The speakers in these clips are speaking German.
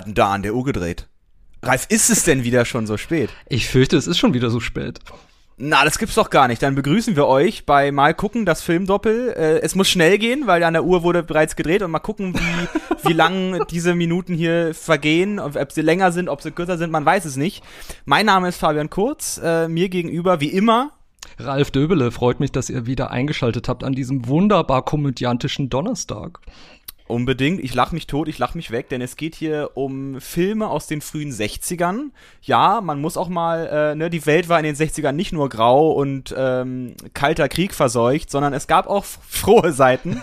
Hat denn da an der Uhr gedreht? Ralf, ist es denn wieder schon so spät? Ich fürchte, es ist schon wieder so spät. Na, das gibt's doch gar nicht. Dann begrüßen wir euch bei Mal gucken, das Filmdoppel. Äh, es muss schnell gehen, weil an der Uhr wurde bereits gedreht und mal gucken, wie, wie lang diese Minuten hier vergehen, ob, ob sie länger sind, ob sie kürzer sind, man weiß es nicht. Mein Name ist Fabian Kurz, äh, mir gegenüber wie immer Ralf Döbele, freut mich, dass ihr wieder eingeschaltet habt an diesem wunderbar komödiantischen Donnerstag. Unbedingt. Ich lach mich tot, ich lach mich weg, denn es geht hier um Filme aus den frühen 60ern. Ja, man muss auch mal, äh, ne, die Welt war in den 60ern nicht nur grau und ähm, kalter Krieg verseucht, sondern es gab auch frohe Seiten.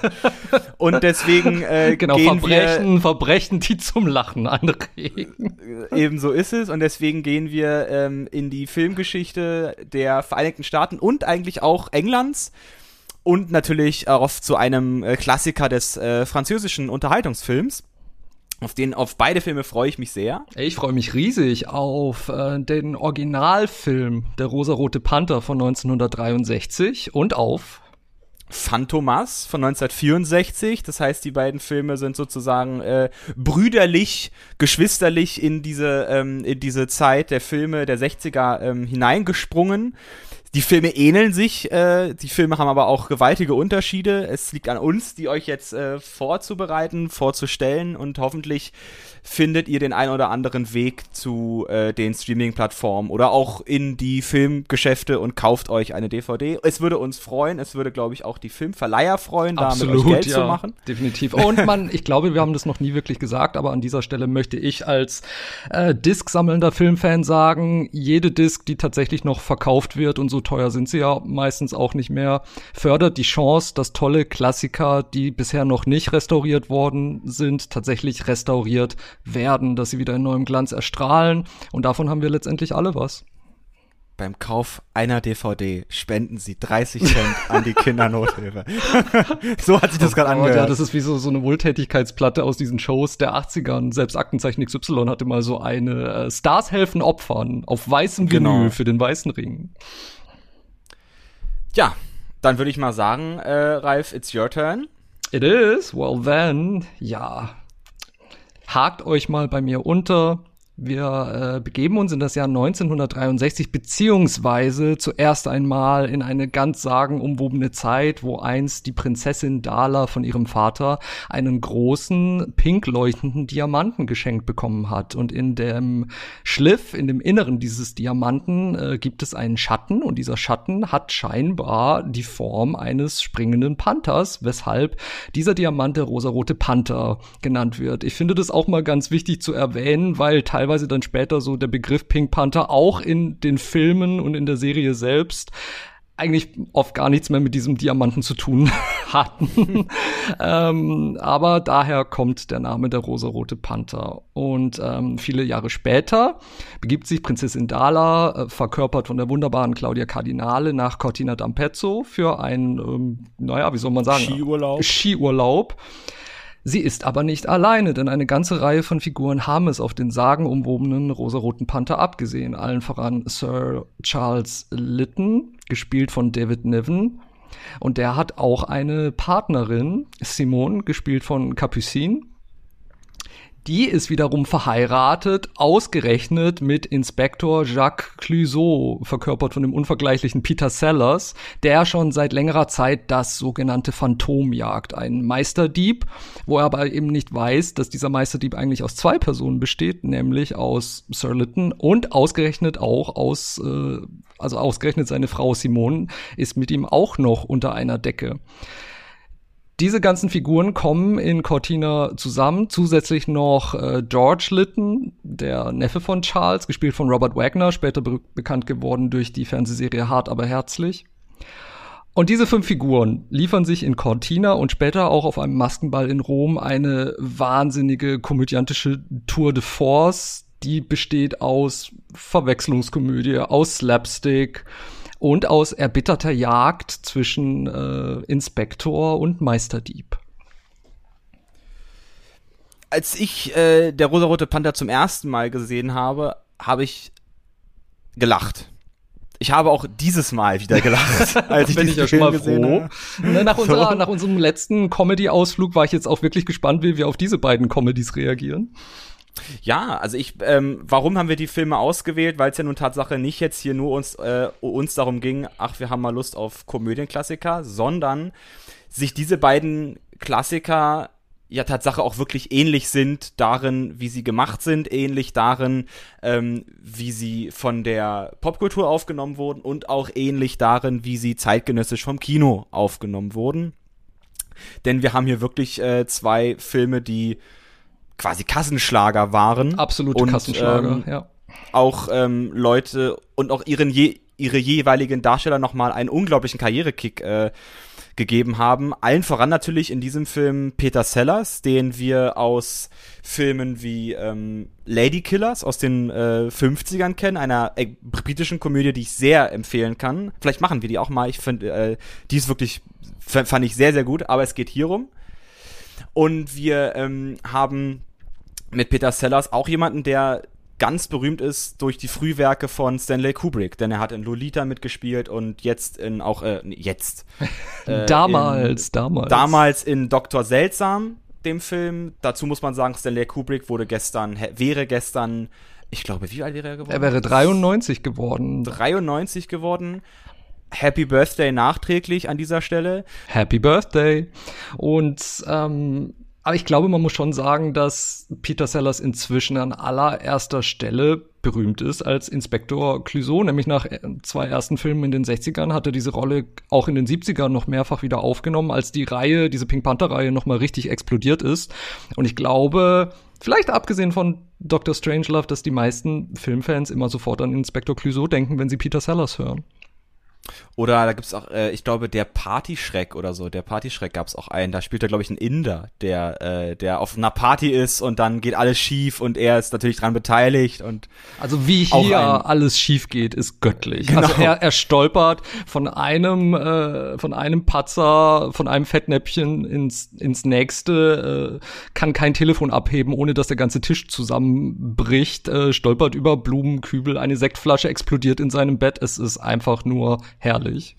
und deswegen äh, genau, gehen Verbrechen, wir, Verbrechen, die zum Lachen anregen. Ebenso ist es und deswegen gehen wir ähm, in die Filmgeschichte der Vereinigten Staaten und eigentlich auch Englands und natürlich auch zu einem äh, Klassiker des äh, französischen Unterhaltungsfilms. Auf den, auf beide Filme freue ich mich sehr. Ich freue mich riesig auf äh, den Originalfilm Der rosarote Panther von 1963 und auf Phantomas von 1964. Das heißt, die beiden Filme sind sozusagen äh, brüderlich, geschwisterlich in diese, ähm, in diese Zeit der Filme der 60er ähm, hineingesprungen. Die Filme ähneln sich, äh, die Filme haben aber auch gewaltige Unterschiede. Es liegt an uns, die euch jetzt äh, vorzubereiten, vorzustellen und hoffentlich findet ihr den ein oder anderen Weg zu äh, den Streaming-Plattformen oder auch in die Filmgeschäfte und kauft euch eine DVD. Es würde uns freuen, es würde, glaube ich, auch die Filmverleiher freuen, Absolut, damit euch Geld ja, zu machen. Definitiv. Und man, ich glaube, wir haben das noch nie wirklich gesagt, aber an dieser Stelle möchte ich als äh, Disc-sammelnder Filmfan sagen, jede Disc, die tatsächlich noch verkauft wird und so teuer sind sie ja meistens auch nicht mehr, fördert die Chance, dass tolle Klassiker, die bisher noch nicht restauriert worden sind, tatsächlich restauriert werden, dass sie wieder in neuem Glanz erstrahlen. Und davon haben wir letztendlich alle was. Beim Kauf einer DVD spenden Sie 30 Cent an die Kindernothilfe. so hat sich das gerade angehört. Ja, das ist wie so, so eine Wohltätigkeitsplatte aus diesen Shows der 80ern. Selbst Aktenzeichen XY hatte mal so eine äh, Stars helfen Opfern auf weißem Vinyl genau. für den weißen Ring. Ja, dann würde ich mal sagen, äh, Ralf, it's your turn. It is. Well then, ja, hakt euch mal bei mir unter. Wir äh, begeben uns in das Jahr 1963 beziehungsweise zuerst einmal in eine ganz sagenumwobene Zeit, wo einst die Prinzessin Dala von ihrem Vater einen großen pink leuchtenden Diamanten geschenkt bekommen hat und in dem Schliff, in dem Inneren dieses Diamanten äh, gibt es einen Schatten und dieser Schatten hat scheinbar die Form eines springenden Panthers, weshalb dieser Diamant der rosarote Panther genannt wird. Ich finde das auch mal ganz wichtig zu erwähnen, weil teilweise teilweise dann später so der Begriff Pink Panther auch in den Filmen und in der Serie selbst eigentlich oft gar nichts mehr mit diesem Diamanten zu tun hatten. ähm, aber daher kommt der Name der rosarote Panther. Und ähm, viele Jahre später begibt sich Prinzessin Dala, äh, verkörpert von der wunderbaren Claudia Cardinale, nach Cortina d'Ampezzo für einen, ähm, naja, wie soll man sagen? Skiurlaub. Skiurlaub. Sie ist aber nicht alleine, denn eine ganze Reihe von Figuren haben es auf den sagenumwobenen rosaroten Panther abgesehen. Allen voran Sir Charles Lytton, gespielt von David Niven. Und der hat auch eine Partnerin, Simone, gespielt von Capucine. Die ist wiederum verheiratet, ausgerechnet mit Inspektor Jacques Clouseau, verkörpert von dem unvergleichlichen Peter Sellers, der schon seit längerer Zeit das sogenannte Phantom jagt. Ein Meisterdieb, wo er aber eben nicht weiß, dass dieser Meisterdieb eigentlich aus zwei Personen besteht, nämlich aus Sir Lytton und ausgerechnet auch aus, äh, also ausgerechnet seine Frau Simone ist mit ihm auch noch unter einer Decke. Diese ganzen Figuren kommen in Cortina zusammen. Zusätzlich noch äh, George Lytton, der Neffe von Charles, gespielt von Robert Wagner, später be bekannt geworden durch die Fernsehserie Hart aber herzlich. Und diese fünf Figuren liefern sich in Cortina und später auch auf einem Maskenball in Rom eine wahnsinnige komödiantische Tour de Force, die besteht aus Verwechslungskomödie, aus Slapstick, und aus erbitterter Jagd zwischen äh, Inspektor und Meisterdieb. Als ich äh, der rosarote Panther zum ersten Mal gesehen habe, habe ich gelacht. ich habe auch dieses Mal wieder gelacht, als ich bin ich ja schon mal froh. Ne, nach, unserer, nach unserem letzten Comedy-Ausflug war ich jetzt auch wirklich gespannt, wie wir auf diese beiden Comedies reagieren. Ja, also ich, ähm, warum haben wir die Filme ausgewählt? Weil es ja nun Tatsache nicht jetzt hier nur uns, äh, uns darum ging, ach, wir haben mal Lust auf Komödienklassiker, sondern sich diese beiden Klassiker ja Tatsache auch wirklich ähnlich sind darin, wie sie gemacht sind, ähnlich darin, ähm, wie sie von der Popkultur aufgenommen wurden und auch ähnlich darin, wie sie zeitgenössisch vom Kino aufgenommen wurden. Denn wir haben hier wirklich äh, zwei Filme, die quasi Kassenschlager waren. Absolute und, Kassenschlager, ähm, ja. Auch ähm, Leute und auch ihren je, ihre jeweiligen Darsteller nochmal einen unglaublichen Karrierekick äh, gegeben haben. Allen voran natürlich in diesem Film Peter Sellers, den wir aus Filmen wie ähm, Lady Killers aus den äh, 50ern kennen, einer äh, britischen Komödie, die ich sehr empfehlen kann. Vielleicht machen wir die auch mal. Ich finde, äh, die ist wirklich, fand ich sehr, sehr gut, aber es geht hierum. Und wir ähm, haben mit Peter Sellers auch jemanden, der ganz berühmt ist durch die Frühwerke von Stanley Kubrick, denn er hat in Lolita mitgespielt und jetzt in auch äh, jetzt äh, damals, in, damals, damals in Doktor Seltsam, dem Film. Dazu muss man sagen, Stanley Kubrick wurde gestern wäre gestern, ich glaube, wie alt wäre er geworden? Er wäre 93 geworden. 93 geworden. Happy Birthday nachträglich an dieser Stelle. Happy Birthday. Und ähm, aber ich glaube, man muss schon sagen, dass Peter Sellers inzwischen an allererster Stelle berühmt ist als Inspektor Clouseau, nämlich nach äh, zwei ersten Filmen in den 60ern hat er diese Rolle auch in den 70ern noch mehrfach wieder aufgenommen, als die Reihe, diese Pink Panther Reihe nochmal richtig explodiert ist. Und ich glaube, vielleicht abgesehen von Dr. Strangelove, dass die meisten Filmfans immer sofort an Inspektor Clouseau denken, wenn sie Peter Sellers hören. Oder da gibt's auch, äh, ich glaube, der Partyschreck oder so. Der Partyschreck gab's auch einen. Da spielt er, glaube ich, ein Inder, der, äh, der auf einer Party ist und dann geht alles schief und er ist natürlich dran beteiligt und. Also wie hier alles schief geht, ist göttlich. Genau. Also er, er stolpert von einem, äh, von einem Patzer, von einem Fettnäpfchen ins, ins nächste, äh, kann kein Telefon abheben, ohne dass der ganze Tisch zusammenbricht, äh, stolpert über Blumenkübel, eine Sektflasche explodiert in seinem Bett. Es ist einfach nur herrlich.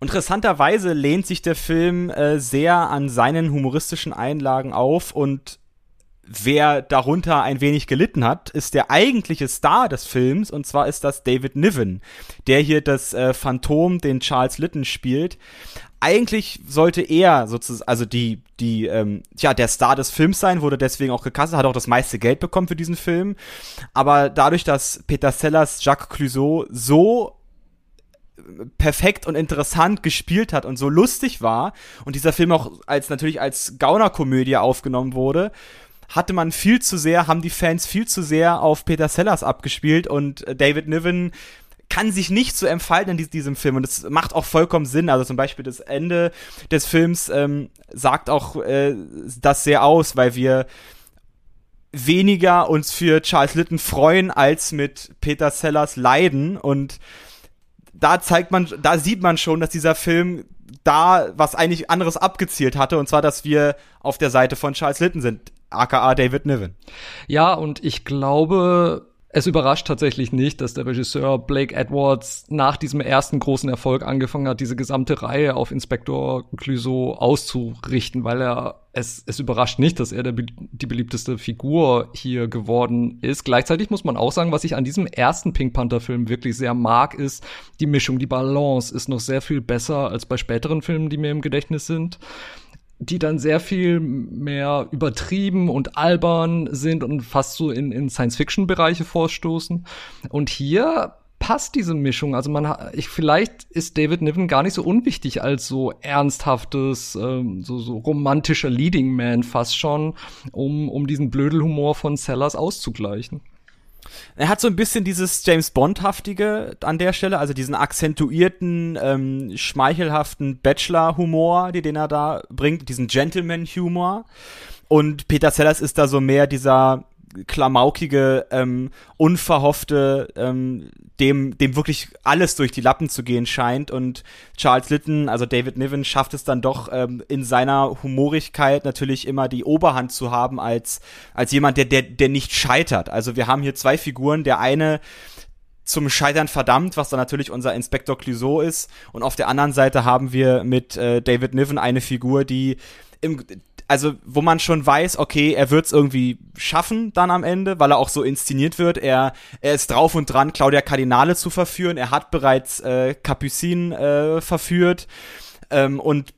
Interessanterweise lehnt sich der Film äh, sehr an seinen humoristischen Einlagen auf und wer darunter ein wenig gelitten hat, ist der eigentliche Star des Films und zwar ist das David Niven, der hier das äh, Phantom, den Charles Litton spielt. Eigentlich sollte er sozusagen, also die, die, ähm, ja, der Star des Films sein, wurde deswegen auch gekastet, hat auch das meiste Geld bekommen für diesen Film. Aber dadurch, dass Peter Sellers Jacques Clouseau so perfekt und interessant gespielt hat und so lustig war und dieser Film auch als natürlich als Gaunerkomödie aufgenommen wurde, hatte man viel zu sehr, haben die Fans viel zu sehr auf Peter Sellers abgespielt und äh, David Niven kann sich nicht so entfalten in diesem Film und das macht auch vollkommen Sinn. Also zum Beispiel das Ende des Films ähm, sagt auch äh, das sehr aus, weil wir weniger uns für Charles Litton freuen als mit Peter Sellers leiden und da zeigt man, da sieht man schon, dass dieser Film da was eigentlich anderes abgezielt hatte, und zwar, dass wir auf der Seite von Charles Litton sind, aka David Niven. Ja, und ich glaube, es überrascht tatsächlich nicht, dass der Regisseur Blake Edwards nach diesem ersten großen Erfolg angefangen hat, diese gesamte Reihe auf Inspektor Clouseau auszurichten, weil er es, es überrascht nicht, dass er der, die beliebteste Figur hier geworden ist. Gleichzeitig muss man auch sagen, was ich an diesem ersten Pink Panther Film wirklich sehr mag, ist die Mischung, die Balance ist noch sehr viel besser als bei späteren Filmen, die mir im Gedächtnis sind die dann sehr viel mehr übertrieben und albern sind und fast so in, in Science-Fiction-Bereiche vorstoßen. Und hier passt diese Mischung. Also man, ich, vielleicht ist David Niven gar nicht so unwichtig als so ernsthaftes, ähm, so, so romantischer Leading Man fast schon, um, um diesen Blödelhumor von Sellers auszugleichen. Er hat so ein bisschen dieses James Bond-haftige an der Stelle, also diesen akzentuierten, ähm, schmeichelhaften Bachelor-Humor, den er da bringt, diesen Gentleman-Humor. Und Peter Sellers ist da so mehr dieser klamaukige, ähm, unverhoffte, ähm, dem, dem wirklich alles durch die Lappen zu gehen scheint. Und Charles Litton, also David Niven, schafft es dann doch ähm, in seiner Humorigkeit natürlich immer die Oberhand zu haben als, als jemand, der, der, der nicht scheitert. Also wir haben hier zwei Figuren. Der eine zum Scheitern verdammt, was dann natürlich unser Inspektor Clouseau ist. Und auf der anderen Seite haben wir mit äh, David Niven eine Figur, die im, also wo man schon weiß, okay, er wird es irgendwie schaffen dann am Ende, weil er auch so inszeniert wird. Er, er ist drauf und dran, Claudia Cardinale zu verführen. Er hat bereits äh, Capucine äh, verführt. Ähm, und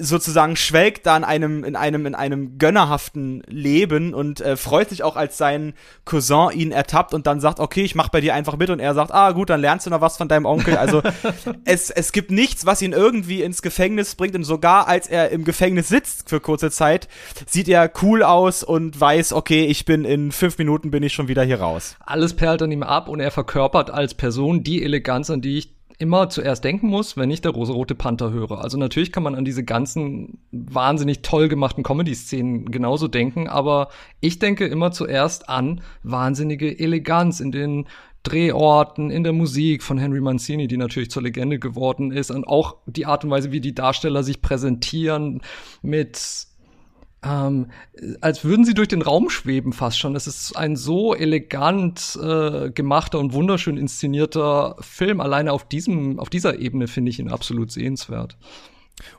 sozusagen schwelgt da in einem, in einem, in einem gönnerhaften Leben und äh, freut sich auch, als sein Cousin ihn ertappt und dann sagt, okay, ich mach bei dir einfach mit und er sagt, ah gut, dann lernst du noch was von deinem Onkel. Also es, es gibt nichts, was ihn irgendwie ins Gefängnis bringt und sogar als er im Gefängnis sitzt für kurze Zeit, sieht er cool aus und weiß, okay, ich bin in fünf Minuten bin ich schon wieder hier raus. Alles perlt an ihm ab und er verkörpert als Person die Eleganz, an die ich immer zuerst denken muss, wenn ich der rosarote Panther höre. Also natürlich kann man an diese ganzen wahnsinnig toll gemachten Comedy-Szenen genauso denken, aber ich denke immer zuerst an wahnsinnige Eleganz in den Drehorten, in der Musik von Henry Mancini, die natürlich zur Legende geworden ist, und auch die Art und Weise, wie die Darsteller sich präsentieren mit ähm, als würden sie durch den Raum schweben fast schon. Es ist ein so elegant äh, gemachter und wunderschön inszenierter Film. Alleine auf diesem, auf dieser Ebene finde ich ihn absolut sehenswert.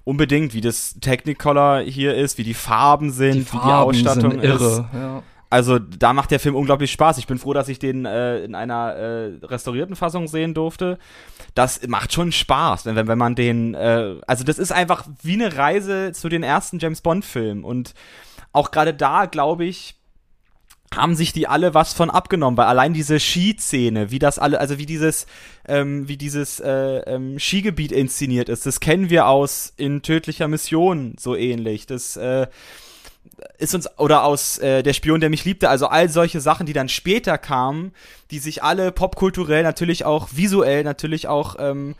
Unbedingt, wie das Technicolor hier ist, wie die Farben sind, die Farben wie die Ausstattung sind irre, ist. Ja. Also da macht der Film unglaublich Spaß. Ich bin froh, dass ich den äh, in einer äh, restaurierten Fassung sehen durfte. Das macht schon Spaß, wenn, wenn man den, äh, also das ist einfach wie eine Reise zu den ersten James Bond-Filmen. Und auch gerade da, glaube ich, haben sich die alle was von abgenommen, weil allein diese Skiszene, wie das alle, also wie dieses, ähm, wie dieses äh, ähm, Skigebiet inszeniert ist, das kennen wir aus in tödlicher Mission so ähnlich. Das äh, ist uns oder aus äh, der Spion, der mich liebte, also all solche Sachen, die dann später kamen, die sich alle popkulturell natürlich auch visuell natürlich auch ähm,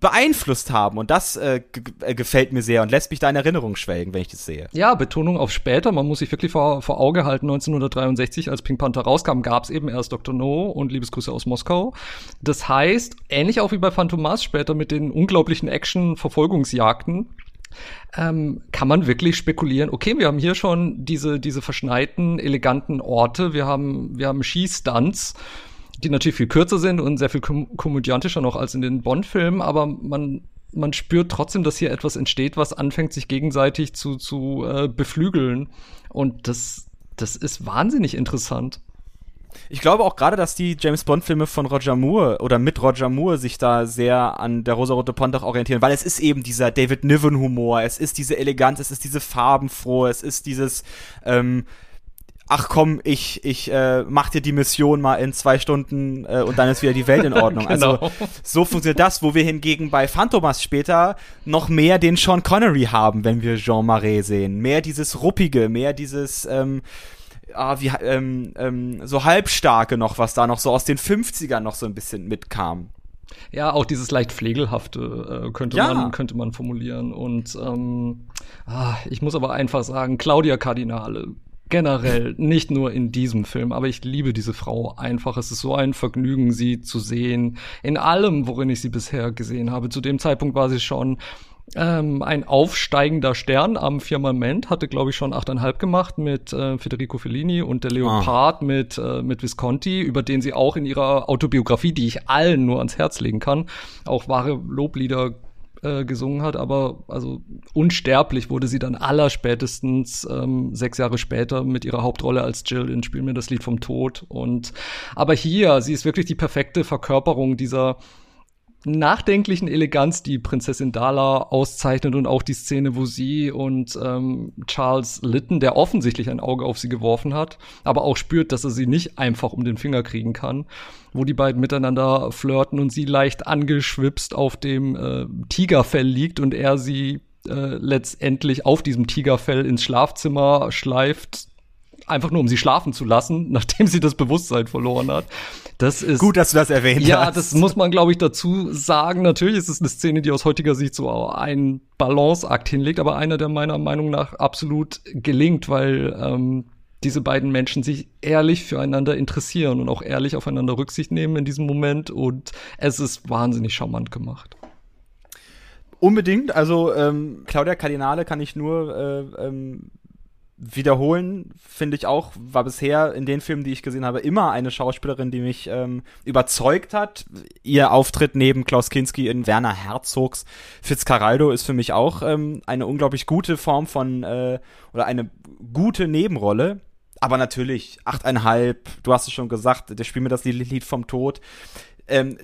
beeinflusst haben und das äh, äh, gefällt mir sehr und lässt mich da in Erinnerung schwelgen, wenn ich das sehe. Ja, Betonung auf später. Man muss sich wirklich vor, vor Auge halten. 1963, als Pink Panther rauskam, gab es eben erst Dr. No und Liebesgrüße aus Moskau. Das heißt, ähnlich auch wie bei Phantomas später mit den unglaublichen Action-Verfolgungsjagden, ähm, kann man wirklich spekulieren, okay, wir haben hier schon diese, diese verschneiten, eleganten Orte, wir haben, wir haben Skistunts, die natürlich viel kürzer sind und sehr viel kom komödiantischer noch als in den Bond-Filmen, aber man, man spürt trotzdem, dass hier etwas entsteht, was anfängt, sich gegenseitig zu, zu äh, beflügeln. Und das, das ist wahnsinnig interessant. Ich glaube auch gerade, dass die James Bond-Filme von Roger Moore oder mit Roger Moore sich da sehr an der Rosarote Panther orientieren, weil es ist eben dieser David Niven-Humor, es ist diese Eleganz, es ist diese farbenfrohe, es ist dieses, ähm, ach komm, ich, ich äh, mach dir die Mission mal in zwei Stunden äh, und dann ist wieder die Welt in Ordnung. Also, genau. Also so funktioniert das, wo wir hingegen bei Phantomas später noch mehr den Sean Connery haben, wenn wir Jean Marais sehen. Mehr dieses Ruppige, mehr dieses ähm, ah, wie, ähm, ähm, so halbstarke noch, was da noch so aus den 50ern noch so ein bisschen mitkam. Ja, auch dieses leicht pflegelhafte äh, könnte ja. man könnte man formulieren und ähm, ah, ich muss aber einfach sagen, Claudia Cardinale generell nicht nur in diesem Film, aber ich liebe diese Frau einfach. Es ist so ein Vergnügen, sie zu sehen in allem, worin ich sie bisher gesehen habe. Zu dem Zeitpunkt war sie schon ähm, ein aufsteigender Stern am Firmament, hatte, glaube ich, schon achteinhalb gemacht mit äh, Federico Fellini und der Leopard ah. mit, äh, mit Visconti, über den sie auch in ihrer Autobiografie, die ich allen nur ans Herz legen kann, auch wahre Loblieder äh, gesungen hat, aber also unsterblich wurde sie dann allerspätestens ähm, sechs Jahre später mit ihrer Hauptrolle als Jill in Spiel mir das Lied vom Tod. Und aber hier, sie ist wirklich die perfekte Verkörperung dieser nachdenklichen Eleganz, die Prinzessin Dala auszeichnet und auch die Szene, wo sie und ähm, Charles Lytton, der offensichtlich ein Auge auf sie geworfen hat, aber auch spürt, dass er sie nicht einfach um den Finger kriegen kann, wo die beiden miteinander flirten und sie leicht angeschwipst auf dem äh, Tigerfell liegt und er sie äh, letztendlich auf diesem Tigerfell ins Schlafzimmer schleift, einfach nur um sie schlafen zu lassen, nachdem sie das Bewusstsein verloren hat. Das ist gut, dass du das erwähnt ja, hast. Ja, das muss man, glaube ich, dazu sagen. Natürlich ist es eine Szene, die aus heutiger Sicht so einen Balanceakt hinlegt, aber einer, der meiner Meinung nach absolut gelingt, weil ähm, diese beiden Menschen sich ehrlich füreinander interessieren und auch ehrlich aufeinander Rücksicht nehmen in diesem Moment und es ist wahnsinnig charmant gemacht. Unbedingt, also ähm, Claudia Cardinale kann ich nur äh, ähm, wiederholen, finde ich auch, war bisher in den Filmen, die ich gesehen habe, immer eine Schauspielerin, die mich ähm, überzeugt hat. Ihr Auftritt neben Klaus Kinski in Werner Herzogs Fitzcarraldo ist für mich auch ähm, eine unglaublich gute Form von äh, oder eine gute Nebenrolle. Aber natürlich, achteinhalb, du hast es schon gesagt, der spielt mir das Lied vom Tod. Ähm,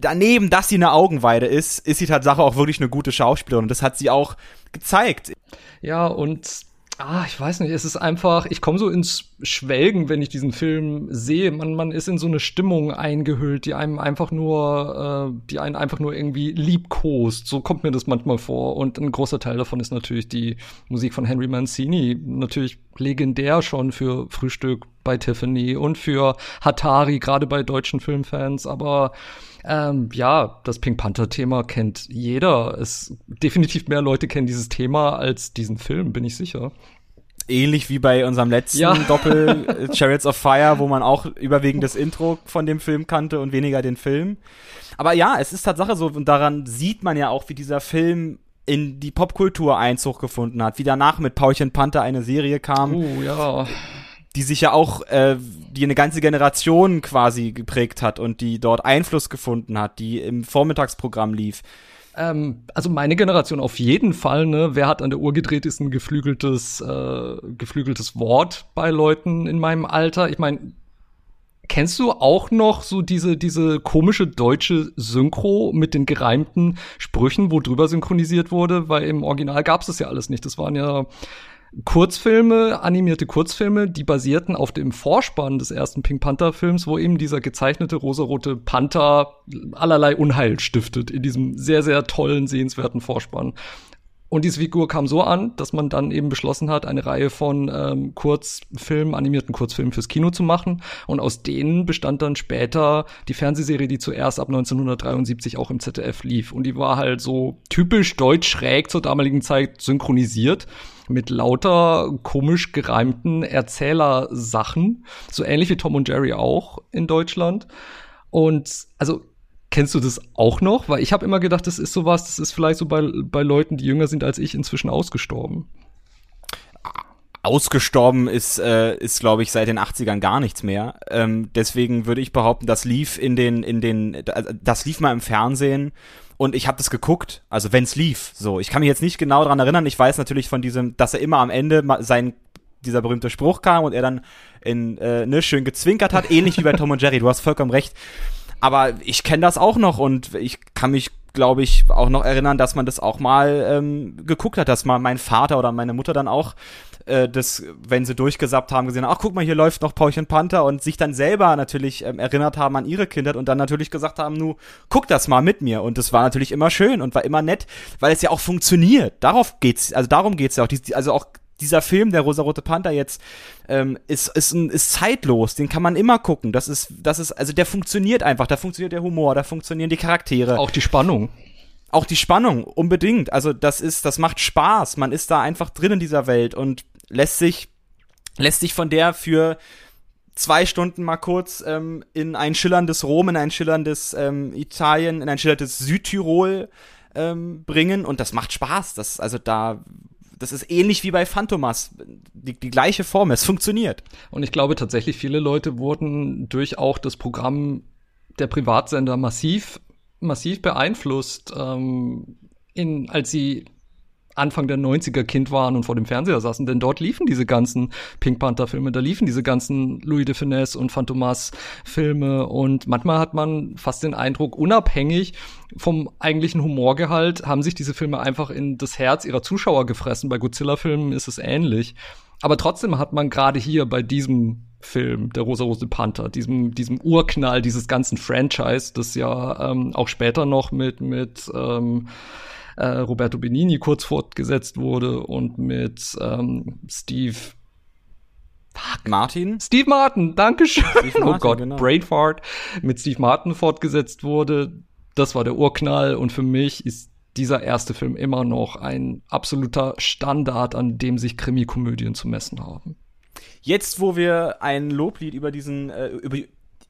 daneben, dass sie eine Augenweide ist, ist sie Tatsache auch wirklich eine gute Schauspielerin. Und das hat sie auch gezeigt. Ja, und Ah, ich weiß nicht, es ist einfach, ich komme so ins Schwelgen, wenn ich diesen Film sehe. Man, man ist in so eine Stimmung eingehüllt, die einem einfach nur, äh, die einen einfach nur irgendwie liebkost. So kommt mir das manchmal vor. Und ein großer Teil davon ist natürlich die Musik von Henry Mancini. Natürlich legendär schon für Frühstück bei Tiffany und für Hatari, gerade bei deutschen Filmfans. Aber ähm, ja, das Pink Panther-Thema kennt jeder. Es definitiv mehr Leute kennen dieses Thema als diesen Film, bin ich sicher. Ähnlich wie bei unserem letzten ja. Doppel äh, Chariots of Fire, wo man auch überwiegend das Intro von dem Film kannte und weniger den Film. Aber ja, es ist Tatsache so, und daran sieht man ja auch, wie dieser Film in die Popkultur Einzug gefunden hat, wie danach mit Paulchen Panther eine Serie kam. Oh, ja die sich ja auch, äh, die eine ganze Generation quasi geprägt hat und die dort Einfluss gefunden hat, die im Vormittagsprogramm lief. Ähm, also meine Generation auf jeden Fall, ne? Wer hat an der Uhr gedreht, ist ein geflügeltes, äh, geflügeltes Wort bei Leuten in meinem Alter. Ich meine, kennst du auch noch so diese, diese komische deutsche Synchro mit den gereimten Sprüchen, wo drüber synchronisiert wurde? Weil im Original gab es das ja alles nicht. Das waren ja Kurzfilme, animierte Kurzfilme, die basierten auf dem Vorspann des ersten Pink Panther Films, wo eben dieser gezeichnete rosarote Panther allerlei Unheil stiftet in diesem sehr, sehr tollen, sehenswerten Vorspann. Und diese Figur kam so an, dass man dann eben beschlossen hat, eine Reihe von ähm, Kurzfilmen, animierten Kurzfilmen fürs Kino zu machen. Und aus denen bestand dann später die Fernsehserie, die zuerst ab 1973 auch im ZDF lief. Und die war halt so typisch deutsch schräg zur damaligen Zeit synchronisiert mit lauter komisch gereimten Erzählersachen. So ähnlich wie Tom und Jerry auch in Deutschland. Und also Kennst du das auch noch? Weil ich habe immer gedacht, das ist sowas, das ist vielleicht so bei, bei Leuten, die jünger sind als ich, inzwischen ausgestorben. Ausgestorben ist, äh, ist glaube ich, seit den 80ern gar nichts mehr. Ähm, deswegen würde ich behaupten, das lief in den, in den, das lief mal im Fernsehen und ich habe das geguckt, also wenn's lief. So, ich kann mich jetzt nicht genau dran erinnern. Ich weiß natürlich von diesem, dass er immer am Ende sein dieser berühmte Spruch kam und er dann in äh, ne schön gezwinkert hat, ähnlich wie bei Tom und Jerry. Du hast vollkommen recht. Aber ich kenne das auch noch und ich kann mich, glaube ich, auch noch erinnern, dass man das auch mal ähm, geguckt hat, dass mal mein Vater oder meine Mutter dann auch äh, das, wenn sie durchgesappt haben, gesehen, ach guck mal, hier läuft noch Paulchen Panther und sich dann selber natürlich ähm, erinnert haben an ihre Kindheit und dann natürlich gesagt haben, nu, guck das mal mit mir. Und das war natürlich immer schön und war immer nett, weil es ja auch funktioniert. Darauf geht's, also darum geht's ja auch. Die, also auch dieser Film, der Rosarote Panther jetzt, ähm, ist, ist, ist zeitlos. Den kann man immer gucken. Das ist, das ist, also der funktioniert einfach. Da funktioniert der Humor, da funktionieren die Charaktere. Auch die Spannung. Auch die Spannung, unbedingt. Also das ist, das macht Spaß. Man ist da einfach drin in dieser Welt und lässt sich, lässt sich von der für zwei Stunden mal kurz ähm, in ein schillerndes Rom, in ein schillerndes ähm, Italien, in ein schillerndes Südtirol ähm, bringen und das macht Spaß. Das, also da das ist ähnlich wie bei Phantomas. Die, die gleiche Form, es funktioniert. Und ich glaube tatsächlich, viele Leute wurden durch auch das Programm der Privatsender massiv, massiv beeinflusst, ähm, in, als sie Anfang der 90er Kind waren und vor dem Fernseher saßen, denn dort liefen diese ganzen Pink Panther Filme, da liefen diese ganzen Louis de Finesse und Phantomas Filme und manchmal hat man fast den Eindruck, unabhängig vom eigentlichen Humorgehalt haben sich diese Filme einfach in das Herz ihrer Zuschauer gefressen. Bei Godzilla Filmen ist es ähnlich. Aber trotzdem hat man gerade hier bei diesem Film, der Rosa Rose Panther, diesem, diesem Urknall dieses ganzen Franchise, das ja ähm, auch später noch mit, mit ähm, äh, Roberto Benini kurz fortgesetzt wurde und mit ähm, Steve Fuck. Martin? Steve Martin, Dankeschön. Steve Martin, oh Gott, genau. Brainfart mit Steve Martin fortgesetzt wurde. Das war der Urknall und für mich ist dieser erste Film immer noch ein absoluter Standard, an dem sich Krimikomödien zu messen haben. Jetzt, wo wir ein Loblied über diesen, äh, über,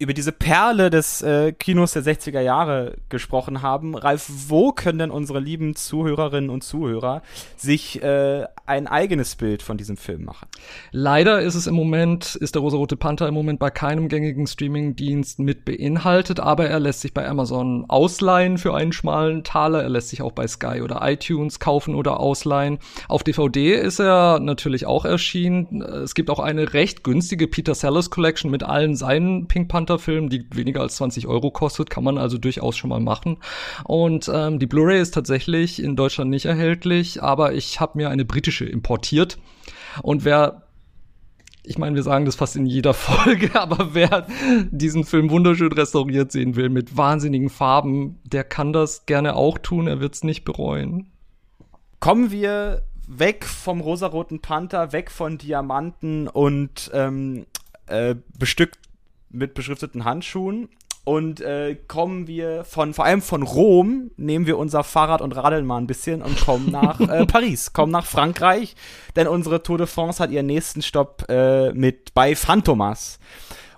über diese Perle des äh, Kinos der 60er Jahre gesprochen haben. Ralf, wo können denn unsere lieben Zuhörerinnen und Zuhörer sich äh, ein eigenes Bild von diesem Film machen? Leider ist es im Moment, ist der Rosa-Rote Panther im Moment bei keinem gängigen Streaming-Dienst mit beinhaltet, aber er lässt sich bei Amazon ausleihen für einen schmalen Taler. Er lässt sich auch bei Sky oder iTunes kaufen oder ausleihen. Auf DVD ist er natürlich auch erschienen. Es gibt auch eine recht günstige Peter Sellers Collection mit allen seinen Pink Panther Film, die weniger als 20 Euro kostet, kann man also durchaus schon mal machen. Und ähm, die Blu-ray ist tatsächlich in Deutschland nicht erhältlich, aber ich habe mir eine britische importiert. Und wer ich meine, wir sagen das fast in jeder Folge, aber wer diesen Film wunderschön restauriert sehen will mit wahnsinnigen Farben, der kann das gerne auch tun, er wird es nicht bereuen. Kommen wir weg vom rosaroten Panther, weg von Diamanten und ähm, äh, bestückt mit beschrifteten Handschuhen und äh, kommen wir von, vor allem von Rom, nehmen wir unser Fahrrad und radeln mal ein bisschen und kommen nach äh, Paris, kommen nach Frankreich, denn unsere Tour de France hat ihren nächsten Stopp äh, mit bei Phantomas.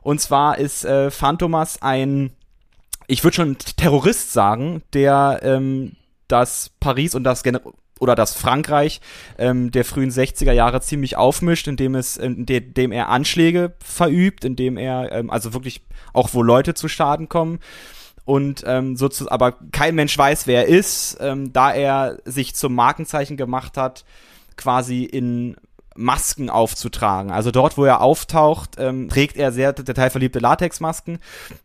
Und zwar ist äh, Phantomas ein, ich würde schon Terrorist sagen, der ähm, das Paris und das oder das Frankreich ähm, der frühen 60er Jahre ziemlich aufmischt, indem es, indem er Anschläge verübt, indem er ähm, also wirklich auch wo Leute zu Schaden kommen und ähm, sozusagen, aber kein Mensch weiß, wer er ist, ähm, da er sich zum Markenzeichen gemacht hat, quasi in Masken aufzutragen. Also dort, wo er auftaucht, ähm, trägt er sehr detailverliebte Latexmasken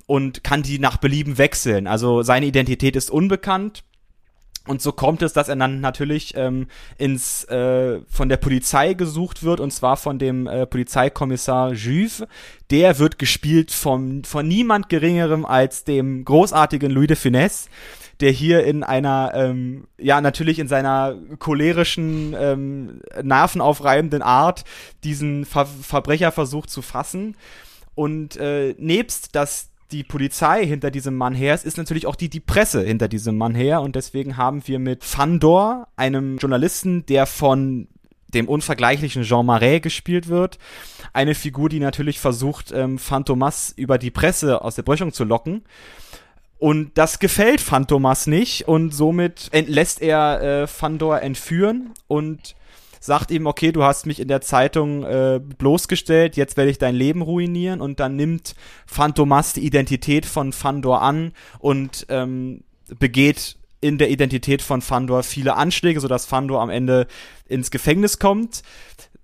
und kann die nach Belieben wechseln. Also seine Identität ist unbekannt und so kommt es, dass er dann natürlich ähm, ins äh, von der Polizei gesucht wird und zwar von dem äh, Polizeikommissar Juve. Der wird gespielt vom, von niemand geringerem als dem großartigen Louis de Finesse, der hier in einer ähm, ja natürlich in seiner cholerischen ähm, nervenaufreibenden Art diesen Ver Verbrecher versucht zu fassen. Und äh, nebst dass die Polizei hinter diesem Mann her ist, ist natürlich auch die, die Presse hinter diesem Mann her. Und deswegen haben wir mit Fandor, einem Journalisten, der von dem unvergleichlichen Jean Marais gespielt wird. Eine Figur, die natürlich versucht, ähm, Phantomas über die Presse aus der Brüchung zu locken. Und das gefällt Phantomas nicht und somit lässt er äh, Fandor entführen und sagt ihm, okay, du hast mich in der Zeitung äh, bloßgestellt, jetzt werde ich dein Leben ruinieren. Und dann nimmt Phantomas die Identität von Fandor an und ähm, begeht in der Identität von Fandor viele Anschläge, sodass Fandor am Ende ins Gefängnis kommt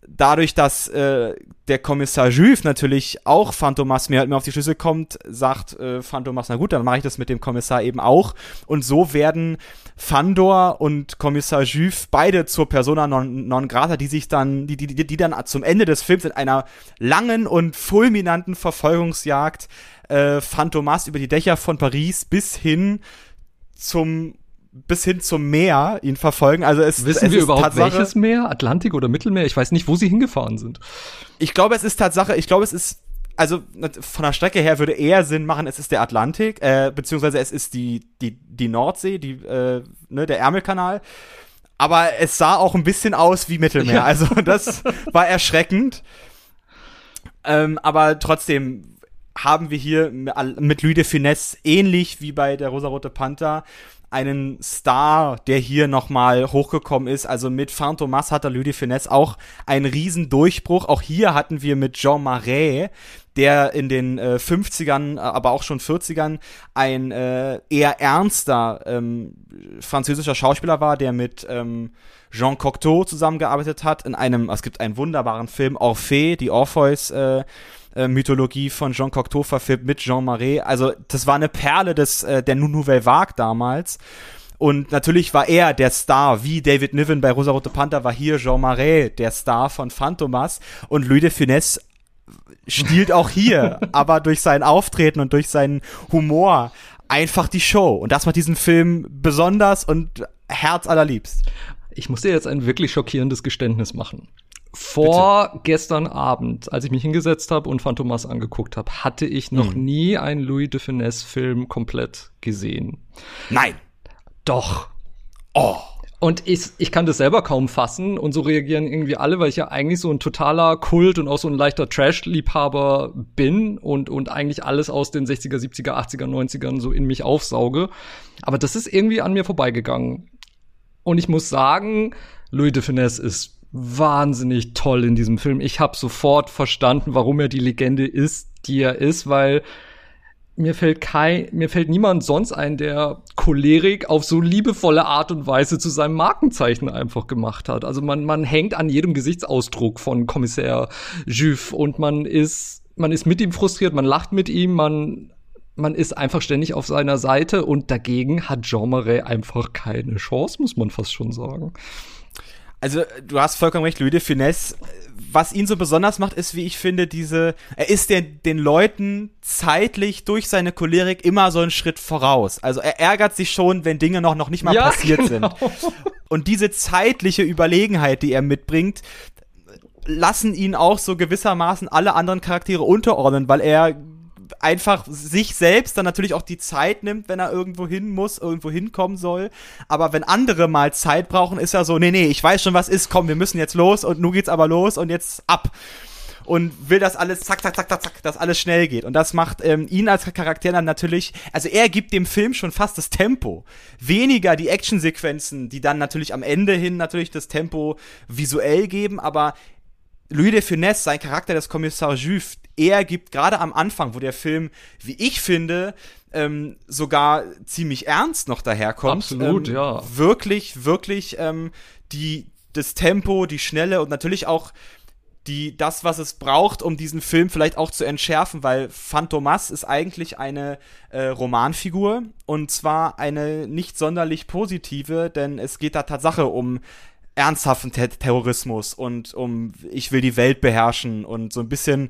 dadurch, dass äh, der Kommissar Juve natürlich auch Phantomas mehr, mehr auf die Schlüssel kommt, sagt äh, Phantomas, na gut, dann mache ich das mit dem Kommissar eben auch. Und so werden Fandor und Kommissar Juve beide zur Persona non, non grata, die sich dann, die, die, die, die dann zum Ende des Films in einer langen und fulminanten Verfolgungsjagd äh, Phantomas über die Dächer von Paris bis hin zum bis hin zum Meer ihn verfolgen. Also es wissen es wir überhaupt Tatsache, welches Meer, Atlantik oder Mittelmeer? Ich weiß nicht, wo sie hingefahren sind. Ich glaube, es ist Tatsache. Ich glaube, es ist also von der Strecke her würde eher Sinn machen, es ist der Atlantik, äh, beziehungsweise es ist die die die Nordsee, die äh, ne der Ärmelkanal. Aber es sah auch ein bisschen aus wie Mittelmeer. Ja. Also das war erschreckend. Ähm, aber trotzdem haben wir hier mit Louis de Finesse ähnlich wie bei der Rosarote Panther einen Star, der hier nochmal hochgekommen ist. Also mit Phantomas hat Louis de Finesse auch einen riesen Durchbruch. Auch hier hatten wir mit Jean Marais, der in den äh, 50ern, äh, aber auch schon 40ern ein äh, eher ernster ähm, französischer Schauspieler war, der mit ähm, Jean Cocteau zusammengearbeitet hat in einem, es gibt einen wunderbaren Film, Orphée, die Orpheus äh, äh, Mythologie von Jean Cocteau verfilmt mit Jean Marais. Also das war eine Perle des äh, der Nouvelle Vague damals. Und natürlich war er der Star, wie David Niven bei Rosarote Panther war hier Jean Marais der Star von Phantomas und Louis de Finesse stiehlt auch hier, aber durch sein Auftreten und durch seinen Humor einfach die Show. Und das macht diesen Film besonders und herzallerliebst. Ich muss dir jetzt ein wirklich schockierendes Geständnis machen. Vor Bitte. gestern Abend, als ich mich hingesetzt habe und Phantomas angeguckt habe, hatte ich noch hm. nie einen Louis de Finesse Film komplett gesehen. Nein. Doch. Oh. Und ich, ich kann das selber kaum fassen und so reagieren irgendwie alle, weil ich ja eigentlich so ein totaler Kult und auch so ein leichter Trash-Liebhaber bin und, und eigentlich alles aus den 60er, 70er, 80er, 90ern so in mich aufsauge. Aber das ist irgendwie an mir vorbeigegangen. Und ich muss sagen, Louis de Finesse ist wahnsinnig toll in diesem Film. Ich habe sofort verstanden, warum er die Legende ist, die er ist, weil mir fällt kein, mir fällt niemand sonst ein, der Cholerik auf so liebevolle Art und Weise zu seinem Markenzeichen einfach gemacht hat. Also man, man hängt an jedem Gesichtsausdruck von Kommissar Juve und man ist, man ist mit ihm frustriert, man lacht mit ihm, man, man ist einfach ständig auf seiner Seite und dagegen hat Jean Marais einfach keine Chance, muss man fast schon sagen. Also, du hast vollkommen recht, Louis de Finesse was ihn so besonders macht, ist, wie ich finde, diese, er ist den, den Leuten zeitlich durch seine Cholerik immer so einen Schritt voraus. Also er ärgert sich schon, wenn Dinge noch, noch nicht mal ja, passiert genau. sind. Und diese zeitliche Überlegenheit, die er mitbringt, lassen ihn auch so gewissermaßen alle anderen Charaktere unterordnen, weil er einfach sich selbst dann natürlich auch die Zeit nimmt, wenn er irgendwo hin muss, irgendwo hinkommen soll. Aber wenn andere mal Zeit brauchen, ist er so, nee, nee, ich weiß schon, was ist, komm, wir müssen jetzt los und nun geht's aber los und jetzt ab. Und will, dass alles zack, zack, zack, zack, zack, dass alles schnell geht. Und das macht ähm, ihn als Charakter dann natürlich, also er gibt dem Film schon fast das Tempo. Weniger die Actionsequenzen, die dann natürlich am Ende hin natürlich das Tempo visuell geben, aber Louis de Funès, sein Charakter des Kommissar Juve, er gibt gerade am Anfang, wo der Film, wie ich finde, ähm, sogar ziemlich ernst noch daherkommt. Absolut, ähm, ja. Wirklich, wirklich ähm, die, das Tempo, die Schnelle und natürlich auch die, das, was es braucht, um diesen Film vielleicht auch zu entschärfen, weil Phantomas ist eigentlich eine äh, Romanfigur und zwar eine nicht sonderlich positive, denn es geht da Tatsache um ernsthaften Ter Terrorismus und um ich will die Welt beherrschen und so ein bisschen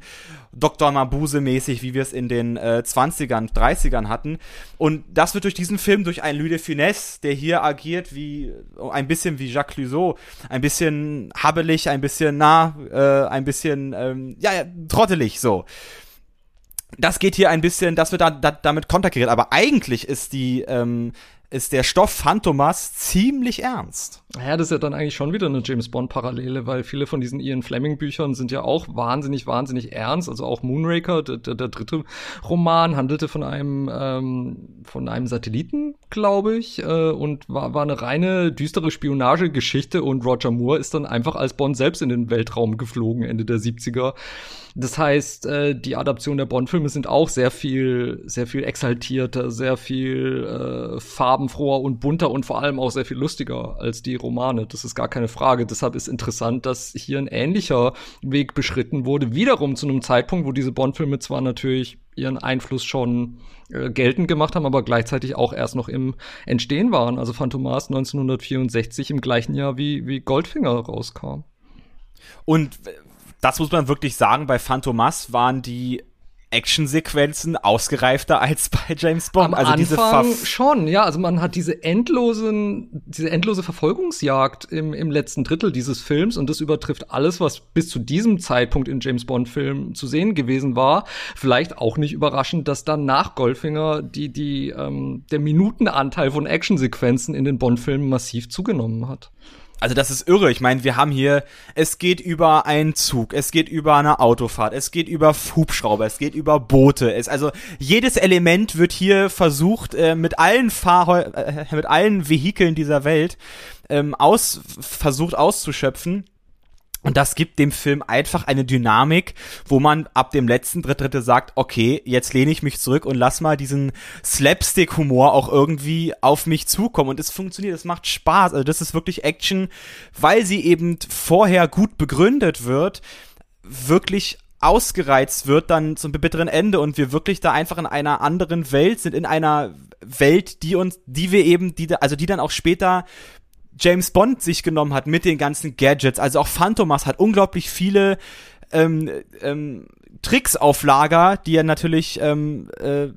Dr. Mabuse mäßig, wie wir es in den äh, 20ern, 30ern hatten. Und das wird durch diesen Film durch einen Louis de Finesse, der hier agiert wie ein bisschen wie Jacques Clouseau, ein bisschen habbelig, ein bisschen nah, äh, ein bisschen ähm, ja, ja trottelig so das geht hier ein bisschen, das wird da, da, damit konterkariert, aber eigentlich ist die ähm, ist der Stoff Phantomas ziemlich ernst. Ja, das ist ja dann eigentlich schon wieder eine James Bond-Parallele, weil viele von diesen Ian Fleming-Büchern sind ja auch wahnsinnig, wahnsinnig ernst. Also auch Moonraker, der, der, der dritte Roman, handelte von einem, ähm, von einem Satelliten, glaube ich, äh, und war, war eine reine düstere Spionagegeschichte und Roger Moore ist dann einfach als Bond selbst in den Weltraum geflogen, Ende der 70er. Das heißt, äh, die Adaption der Bond-Filme sind auch sehr viel, sehr viel exaltierter, sehr viel äh, farbenfroher und bunter und vor allem auch sehr viel lustiger als die Romane. Das ist gar keine Frage. Deshalb ist interessant, dass hier ein ähnlicher Weg beschritten wurde. Wiederum zu einem Zeitpunkt, wo diese Bond-Filme zwar natürlich ihren Einfluss schon äh, geltend gemacht haben, aber gleichzeitig auch erst noch im Entstehen waren. Also Phantomas 1964 im gleichen Jahr wie, wie Goldfinger rauskam. Und das muss man wirklich sagen, bei Phantomas waren die Actionsequenzen ausgereifter als bei James Bond. Am also Anfang diese schon, ja. Also man hat diese endlosen, diese endlose Verfolgungsjagd im, im letzten Drittel dieses Films und das übertrifft alles, was bis zu diesem Zeitpunkt in James Bond Filmen zu sehen gewesen war. Vielleicht auch nicht überraschend, dass dann nach Goldfinger die, die, ähm, der Minutenanteil von Actionsequenzen in den Bond Filmen massiv zugenommen hat. Also das ist irre. Ich meine, wir haben hier, es geht über einen Zug, es geht über eine Autofahrt, es geht über Hubschrauber, es geht über Boote. Es, also jedes Element wird hier versucht, äh, mit allen Fahrhäu äh, mit allen Vehikeln dieser Welt ähm, aus, versucht auszuschöpfen. Und das gibt dem Film einfach eine Dynamik, wo man ab dem letzten Drittel sagt, okay, jetzt lehne ich mich zurück und lass mal diesen Slapstick-Humor auch irgendwie auf mich zukommen. Und es funktioniert, es macht Spaß. Also das ist wirklich Action, weil sie eben vorher gut begründet wird, wirklich ausgereizt wird dann zum bitteren Ende und wir wirklich da einfach in einer anderen Welt sind, in einer Welt, die uns, die wir eben, die, also die dann auch später James Bond sich genommen hat mit den ganzen Gadgets. Also auch Phantomas hat unglaublich viele ähm, ähm, Tricks auf Lager, die er natürlich ähm, äh,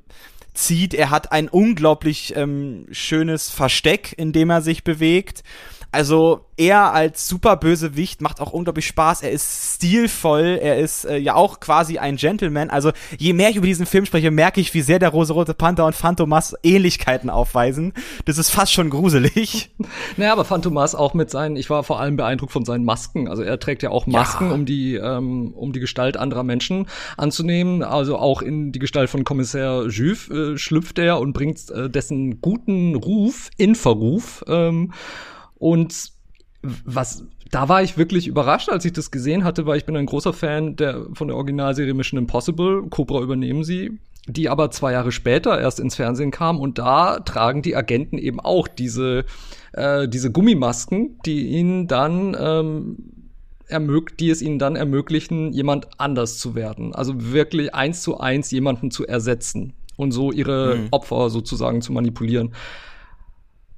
zieht. Er hat ein unglaublich ähm, schönes Versteck, in dem er sich bewegt. Also er als Superbösewicht macht auch unglaublich Spaß. Er ist stilvoll, er ist äh, ja auch quasi ein Gentleman. Also je mehr ich über diesen Film spreche, merke ich, wie sehr der Rosa-Rote Panther und Phantomas Ähnlichkeiten aufweisen. Das ist fast schon gruselig. Naja, aber Phantomas auch mit seinen, ich war vor allem beeindruckt von seinen Masken. Also er trägt ja auch Masken, ja. um die, ähm, um die Gestalt anderer Menschen anzunehmen. Also auch in die Gestalt von Kommissar Juve äh, schlüpft er und bringt äh, dessen guten Ruf in Verruf. Ähm, und was da war ich wirklich überrascht, als ich das gesehen hatte, weil ich bin ein großer Fan der von der Originalserie Mission Impossible. Cobra übernehmen sie, die aber zwei Jahre später erst ins Fernsehen kam und da tragen die Agenten eben auch diese äh, diese Gummimasken, die ihnen dann ähm, ermöglicht, die es ihnen dann ermöglichen, jemand anders zu werden. Also wirklich eins zu eins jemanden zu ersetzen und so ihre mhm. Opfer sozusagen zu manipulieren.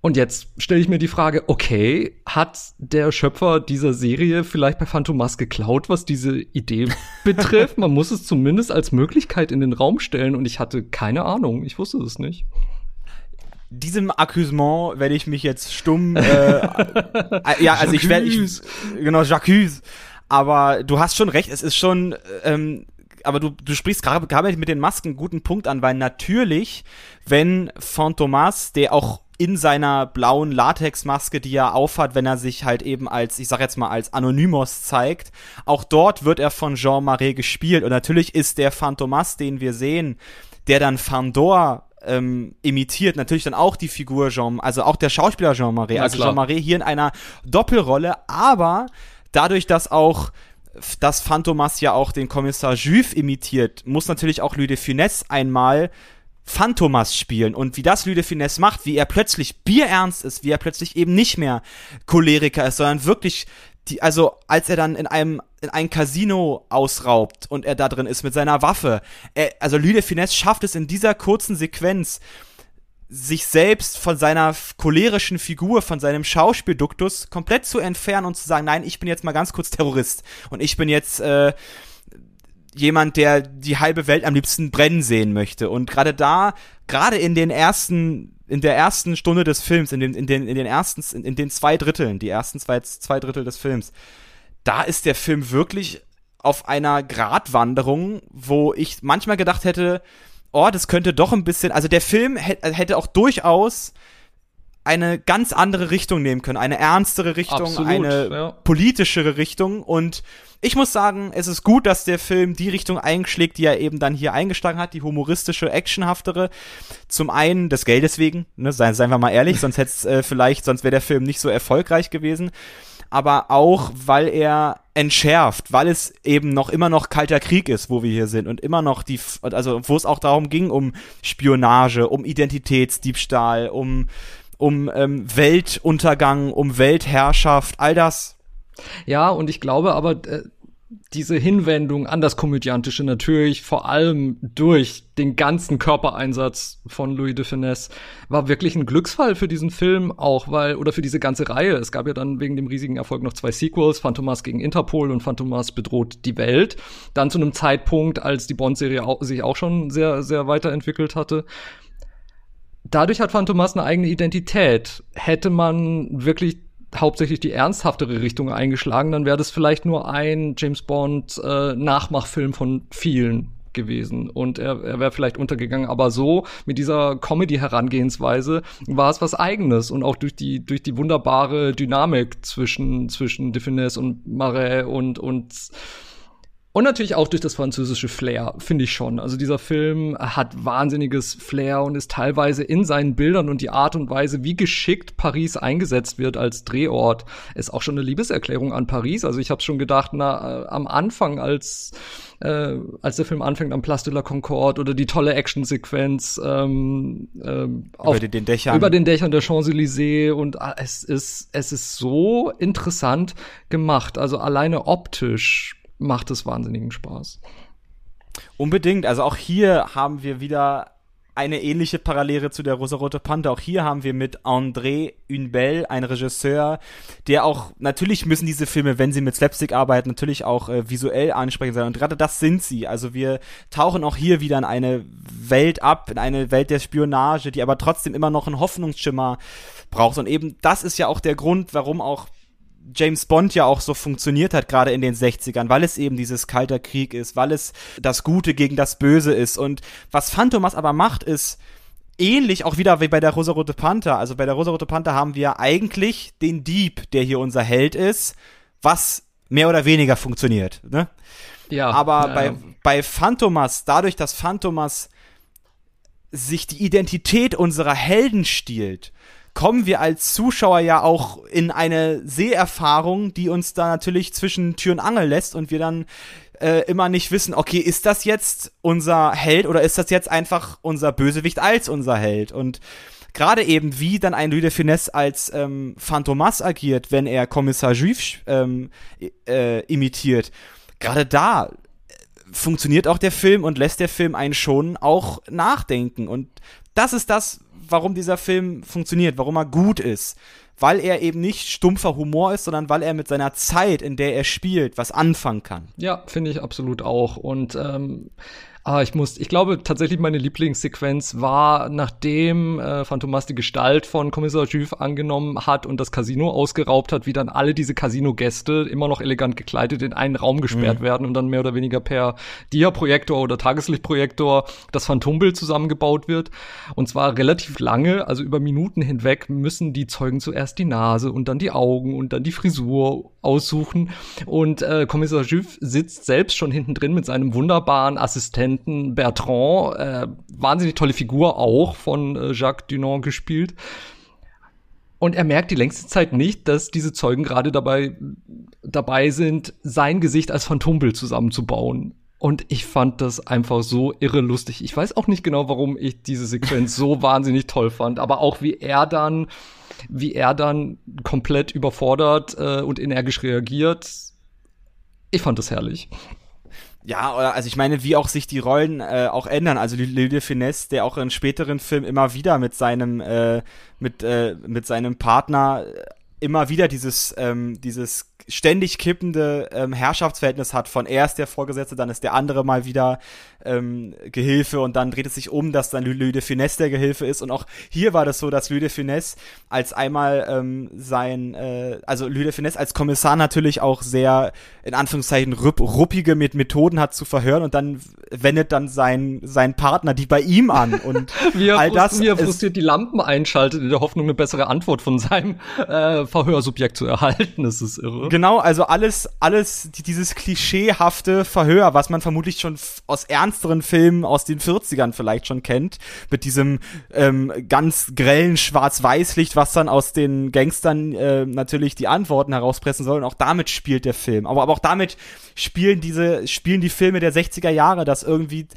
Und jetzt stelle ich mir die Frage, okay, hat der Schöpfer dieser Serie vielleicht bei Phantomas geklaut, was diese Idee betrifft? Man muss es zumindest als Möglichkeit in den Raum stellen und ich hatte keine Ahnung, ich wusste es nicht. Diesem Accusement werde ich mich jetzt stumm, äh, äh ja, also ich werde, genau, Jacques. Aber du hast schon recht, es ist schon, ähm, aber du, du sprichst gerade mit den Masken einen guten Punkt an, weil natürlich, wenn Phantomas, der auch in seiner blauen Latexmaske, die er aufhat, wenn er sich halt eben als, ich sag jetzt mal, als Anonymous zeigt. Auch dort wird er von Jean Marais gespielt. Und natürlich ist der Phantomas, den wir sehen, der dann Fandor ähm, imitiert, natürlich dann auch die Figur Jean, also auch der Schauspieler Jean Marais. Ja, also klar. Jean Marais hier in einer Doppelrolle, aber dadurch, dass auch dass Phantomas ja auch den Kommissar Juve imitiert, muss natürlich auch Louis de Funès einmal Phantomas spielen und wie das Lüde Finesse macht, wie er plötzlich bierernst ist, wie er plötzlich eben nicht mehr Choleriker ist, sondern wirklich die, also als er dann in einem in ein Casino ausraubt und er da drin ist mit seiner Waffe, er, also Lüde Finesse schafft es in dieser kurzen Sequenz sich selbst von seiner cholerischen Figur, von seinem Schauspielduktus komplett zu entfernen und zu sagen, nein, ich bin jetzt mal ganz kurz Terrorist und ich bin jetzt äh, jemand, der die halbe Welt am liebsten brennen sehen möchte. Und gerade da, gerade in den ersten, in der ersten Stunde des Films, in den, in den, in den ersten, in, in den zwei Dritteln, die ersten zwei, zwei Drittel des Films, da ist der Film wirklich auf einer Gratwanderung, wo ich manchmal gedacht hätte, oh, das könnte doch ein bisschen, also der Film hätte auch durchaus eine ganz andere Richtung nehmen können, eine ernstere Richtung, Absolut, eine ja. politischere Richtung und ich muss sagen, es ist gut, dass der Film die Richtung einschlägt, die er eben dann hier eingeschlagen hat, die humoristische, actionhaftere. Zum einen des Geldes wegen, ne, seien, seien wir mal ehrlich, sonst hätte äh, vielleicht, sonst wäre der Film nicht so erfolgreich gewesen. Aber auch, weil er entschärft, weil es eben noch immer noch kalter Krieg ist, wo wir hier sind und immer noch die, also wo es auch darum ging, um Spionage, um Identitätsdiebstahl, um um ähm, Weltuntergang, um Weltherrschaft, all das ja, und ich glaube aber, äh, diese Hinwendung an das Komödiantische natürlich vor allem durch den ganzen Körpereinsatz von Louis de Finesse war wirklich ein Glücksfall für diesen Film auch, weil, oder für diese ganze Reihe. Es gab ja dann wegen dem riesigen Erfolg noch zwei Sequels, Phantomas gegen Interpol und Phantomas bedroht die Welt. Dann zu einem Zeitpunkt, als die Bond-Serie sich auch schon sehr, sehr weiterentwickelt hatte dadurch hat Phantomas eine eigene Identität. Hätte man wirklich hauptsächlich die ernsthaftere Richtung eingeschlagen, dann wäre das vielleicht nur ein James Bond äh, Nachmachfilm von vielen gewesen. Und er, er wäre vielleicht untergegangen, aber so mit dieser Comedy Herangehensweise war es was eigenes. Und auch durch die durch die wunderbare Dynamik zwischen zwischen Defines und Marais und und und natürlich auch durch das französische Flair, finde ich schon. Also dieser Film hat wahnsinniges Flair und ist teilweise in seinen Bildern und die Art und Weise, wie geschickt Paris eingesetzt wird als Drehort, ist auch schon eine Liebeserklärung an Paris. Also ich habe schon gedacht, na, äh, am Anfang, als äh, als der Film anfängt am Place de la Concorde oder die tolle Actionsequenz ähm, ähm, über den Dächern über den Dächern der Champs-Élysées und äh, es ist es ist so interessant gemacht. Also alleine optisch macht es wahnsinnigen Spaß. Unbedingt. Also auch hier haben wir wieder eine ähnliche Parallele zu der Rosarote Panther. Auch hier haben wir mit André Unbel, ein Regisseur, der auch, natürlich müssen diese Filme, wenn sie mit Slapstick arbeiten, natürlich auch äh, visuell ansprechend sein. Und gerade das sind sie. Also wir tauchen auch hier wieder in eine Welt ab, in eine Welt der Spionage, die aber trotzdem immer noch einen Hoffnungsschimmer braucht. Und eben das ist ja auch der Grund, warum auch James Bond ja auch so funktioniert hat, gerade in den 60ern, weil es eben dieses kalter Krieg ist, weil es das Gute gegen das Böse ist. Und was Phantomas aber macht, ist ähnlich auch wieder wie bei der Rosarote Panther. Also bei der Rosarote Panther haben wir eigentlich den Dieb, der hier unser Held ist, was mehr oder weniger funktioniert. Ne? Ja. Aber ja, bei, bei Phantomas, dadurch, dass Phantomas sich die Identität unserer Helden stiehlt, kommen wir als Zuschauer ja auch in eine Seherfahrung, die uns da natürlich zwischen Tür und Angel lässt und wir dann äh, immer nicht wissen, okay, ist das jetzt unser Held oder ist das jetzt einfach unser Bösewicht als unser Held? Und gerade eben, wie dann ein Louis de Finesse als ähm, Phantomas agiert, wenn er Kommissar Juif ähm, äh, imitiert, gerade da äh, funktioniert auch der Film und lässt der Film einen schon auch nachdenken. Und das ist das, warum dieser Film funktioniert, warum er gut ist. Weil er eben nicht stumpfer Humor ist, sondern weil er mit seiner Zeit, in der er spielt, was anfangen kann. Ja, finde ich absolut auch. Und ähm, Ah, ich muss, ich glaube tatsächlich meine Lieblingssequenz war, nachdem äh, Phantomas die Gestalt von Kommissar Juve angenommen hat und das Casino ausgeraubt hat, wie dann alle diese Casino-Gäste immer noch elegant gekleidet in einen Raum gesperrt mhm. werden und dann mehr oder weniger per Dia-Projektor oder Tageslichtprojektor das Phantombild zusammengebaut wird. Und zwar relativ lange, also über Minuten hinweg müssen die Zeugen zuerst die Nase und dann die Augen und dann die Frisur aussuchen. Und äh, Kommissar Juve sitzt selbst schon hinten drin mit seinem wunderbaren Assistenten Bertrand, äh, wahnsinnig tolle Figur auch von äh, Jacques Dunant gespielt. Und er merkt die längste Zeit nicht, dass diese Zeugen gerade dabei, dabei sind, sein Gesicht als Phantombild zusammenzubauen. Und ich fand das einfach so irre lustig. Ich weiß auch nicht genau, warum ich diese Sequenz so wahnsinnig toll fand, aber auch wie er dann, wie er dann komplett überfordert äh, und energisch reagiert. Ich fand das herrlich. Ja, oder also ich meine, wie auch sich die Rollen äh, auch ändern. Also Lille de Finesse, der auch in späteren Filmen immer wieder mit seinem äh, mit äh, mit seinem Partner immer wieder dieses ähm, dieses ständig kippende ähm, Herrschaftsverhältnis hat. Von er ist der Vorgesetzte, dann ist der andere mal wieder ähm, Gehilfe und dann dreht es sich um, dass dann Louis de Finesse der Gehilfe ist. Und auch hier war das so, dass Louis de Finesse als einmal ähm, sein, äh, also Louis de Finesse als Kommissar natürlich auch sehr in Anführungszeichen rupp, ruppige mit Methoden hat zu verhören und dann wendet dann sein, sein Partner die bei ihm an. Und wie er all das wie er frustriert die Lampen einschaltet in der Hoffnung eine bessere Antwort von seinem äh, Verhörsubjekt zu erhalten, das ist irre. Genau, also alles alles dieses klischeehafte Verhör, was man vermutlich schon aus ernst ernsteren Filmen aus den 40ern vielleicht schon kennt, mit diesem ähm, ganz grellen Schwarz-Weiß-Licht, was dann aus den Gangstern äh, natürlich die Antworten herauspressen soll. Und auch damit spielt der Film. Aber, aber auch damit spielen diese, spielen die Filme der 60er Jahre, dass irgendwie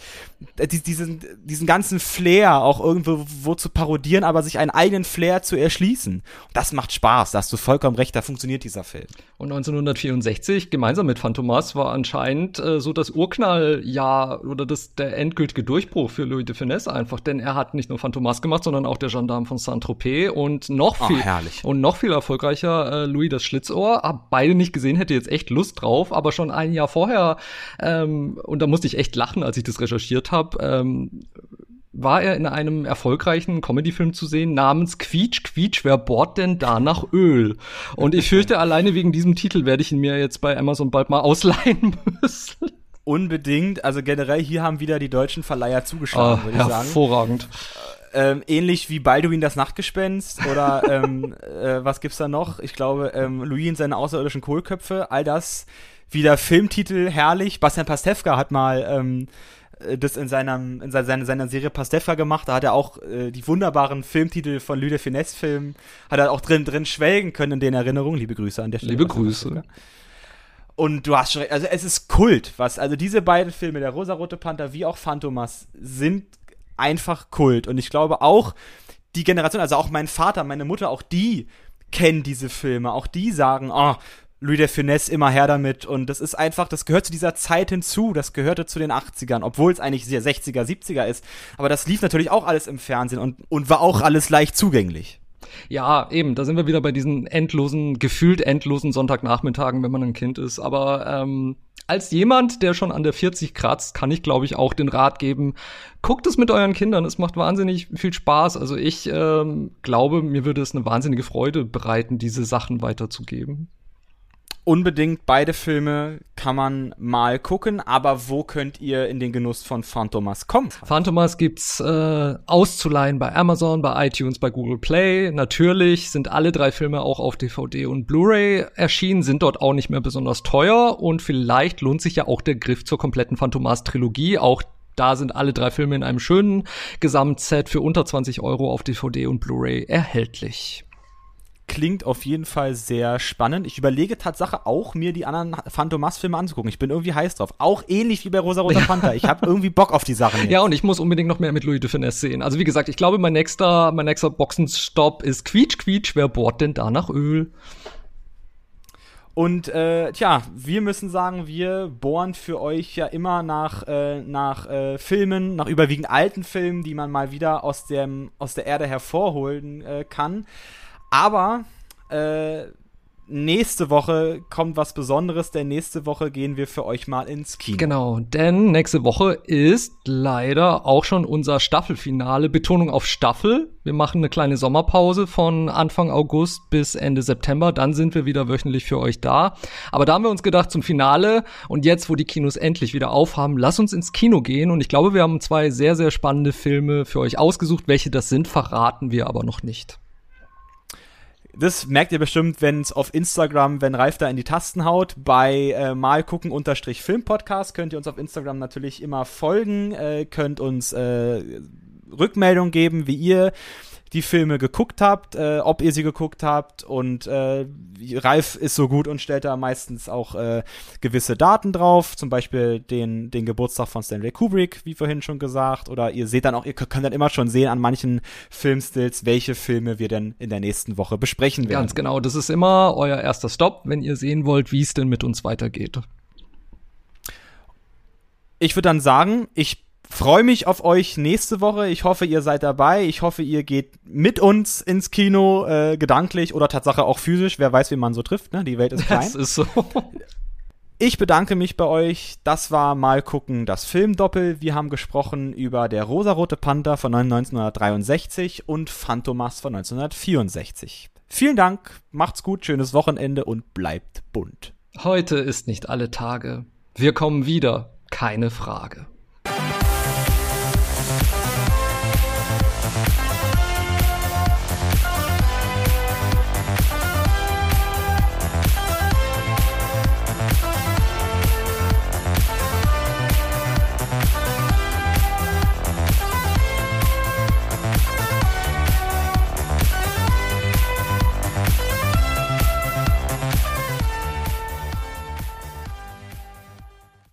äh, die, diesen, diesen ganzen Flair auch irgendwo wo zu parodieren, aber sich einen eigenen Flair zu erschließen. Das macht Spaß, da hast du vollkommen recht, da funktioniert dieser Film. Und 1964, gemeinsam mit Phantomas, war anscheinend äh, so das Urknalljahr oder das der endgültige Durchbruch für Louis de Finesse einfach, denn er hat nicht nur Phantomas gemacht, sondern auch der Gendarm von Saint-Tropez und noch viel herrlich. und noch viel erfolgreicher äh, Louis das Schlitzohr. Hab beide nicht gesehen, hätte jetzt echt Lust drauf, aber schon ein Jahr vorher ähm, und da musste ich echt lachen, als ich das recherchiert habe. Ähm, war er in einem erfolgreichen Comedy-Film zu sehen namens Quietsch, Quietsch, wer bohrt denn da nach Öl? Und ich fürchte, alleine wegen diesem Titel werde ich ihn mir jetzt bei Amazon bald mal ausleihen müssen. Unbedingt. Also generell hier haben wieder die deutschen Verleiher zugeschlagen, oh, würde ich sagen. Hervorragend. Ähm, ähnlich wie Balduin das Nachtgespenst oder ähm, äh, was gibt's da noch? Ich glaube, ähm, Louis in seine außerirdischen Kohlköpfe, all das wieder Filmtitel herrlich. Bastian Pastewka hat mal ähm, äh, das in seiner, in seiner, seiner Serie Pastewka gemacht. Da hat er auch äh, die wunderbaren Filmtitel von Lüde Finesse-Filmen, hat er auch drin, drin schwelgen können in den Erinnerungen. Liebe Grüße an der Stelle. Liebe Grüße. Pastewka. Und du hast schon recht, also es ist Kult, was, also diese beiden Filme, der Rosarote Panther wie auch Phantomas, sind einfach Kult. Und ich glaube auch, die Generation, also auch mein Vater, meine Mutter, auch die kennen diese Filme, auch die sagen, oh, Louis de Finesse immer her damit und das ist einfach, das gehört zu dieser Zeit hinzu, das gehörte zu den 80ern, obwohl es eigentlich sehr 60er, 70er ist, aber das lief natürlich auch alles im Fernsehen und, und war auch alles leicht zugänglich. Ja, eben, da sind wir wieder bei diesen endlosen, gefühlt endlosen Sonntagnachmittagen, wenn man ein Kind ist. Aber ähm, als jemand, der schon an der 40 kratzt, kann ich, glaube ich, auch den Rat geben, guckt es mit euren Kindern. Es macht wahnsinnig viel Spaß. Also ich ähm, glaube, mir würde es eine wahnsinnige Freude bereiten, diese Sachen weiterzugeben unbedingt beide Filme kann man mal gucken, aber wo könnt ihr in den Genuss von Phantomas kommen? Phantomas gibt's äh, auszuleihen bei Amazon, bei iTunes, bei Google Play. Natürlich sind alle drei Filme auch auf DVD und Blu-ray erschienen, sind dort auch nicht mehr besonders teuer und vielleicht lohnt sich ja auch der Griff zur kompletten Phantomas Trilogie. Auch da sind alle drei Filme in einem schönen Gesamtset für unter 20 Euro auf DVD und Blu-ray erhältlich klingt auf jeden Fall sehr spannend. Ich überlege Tatsache auch, mir die anderen Phantomas-Filme anzugucken. Ich bin irgendwie heiß drauf. Auch ähnlich wie bei Rosa Rosa Panther. Ich habe irgendwie Bock auf die Sachen. Jetzt. Ja, und ich muss unbedingt noch mehr mit Louis de Finesse sehen. Also wie gesagt, ich glaube, mein nächster, mein nächster Boxenstopp ist Quietsch, Quietsch. Wer bohrt denn da nach Öl? Und äh, tja, wir müssen sagen, wir bohren für euch ja immer nach, äh, nach äh, Filmen, nach überwiegend alten Filmen, die man mal wieder aus, dem, aus der Erde hervorholen äh, kann. Aber äh, nächste Woche kommt was Besonderes, denn nächste Woche gehen wir für euch mal ins Kino. Genau, denn nächste Woche ist leider auch schon unser Staffelfinale. Betonung auf Staffel. Wir machen eine kleine Sommerpause von Anfang August bis Ende September. Dann sind wir wieder wöchentlich für euch da. Aber da haben wir uns gedacht, zum Finale und jetzt, wo die Kinos endlich wieder aufhaben, lass uns ins Kino gehen. Und ich glaube, wir haben zwei sehr, sehr spannende Filme für euch ausgesucht. Welche das sind, verraten wir aber noch nicht. Das merkt ihr bestimmt, wenn es auf Instagram, wenn Ralf da in die Tasten haut, bei äh, mal gucken unterstrich Filmpodcast könnt ihr uns auf Instagram natürlich immer folgen, äh, könnt uns äh, Rückmeldung geben, wie ihr die Filme geguckt habt, äh, ob ihr sie geguckt habt und äh, Ralf ist so gut und stellt da meistens auch äh, gewisse Daten drauf, zum Beispiel den, den Geburtstag von Stanley Kubrick, wie vorhin schon gesagt, oder ihr seht dann auch, ihr könnt dann immer schon sehen an manchen Filmstills, welche Filme wir denn in der nächsten Woche besprechen werden. Ganz genau, das ist immer euer erster Stopp, wenn ihr sehen wollt, wie es denn mit uns weitergeht. Ich würde dann sagen, ich freue mich auf euch nächste Woche. Ich hoffe, ihr seid dabei. Ich hoffe, ihr geht mit uns ins Kino, äh, gedanklich oder Tatsache auch physisch. Wer weiß, wie man so trifft. Ne? Die Welt ist klein. Das ist so. Ich bedanke mich bei euch. Das war mal gucken das Filmdoppel. Wir haben gesprochen über der rosarote Panther von 1963 und Phantomas von 1964. Vielen Dank, macht's gut, schönes Wochenende und bleibt bunt. Heute ist nicht alle Tage. Wir kommen wieder, keine Frage.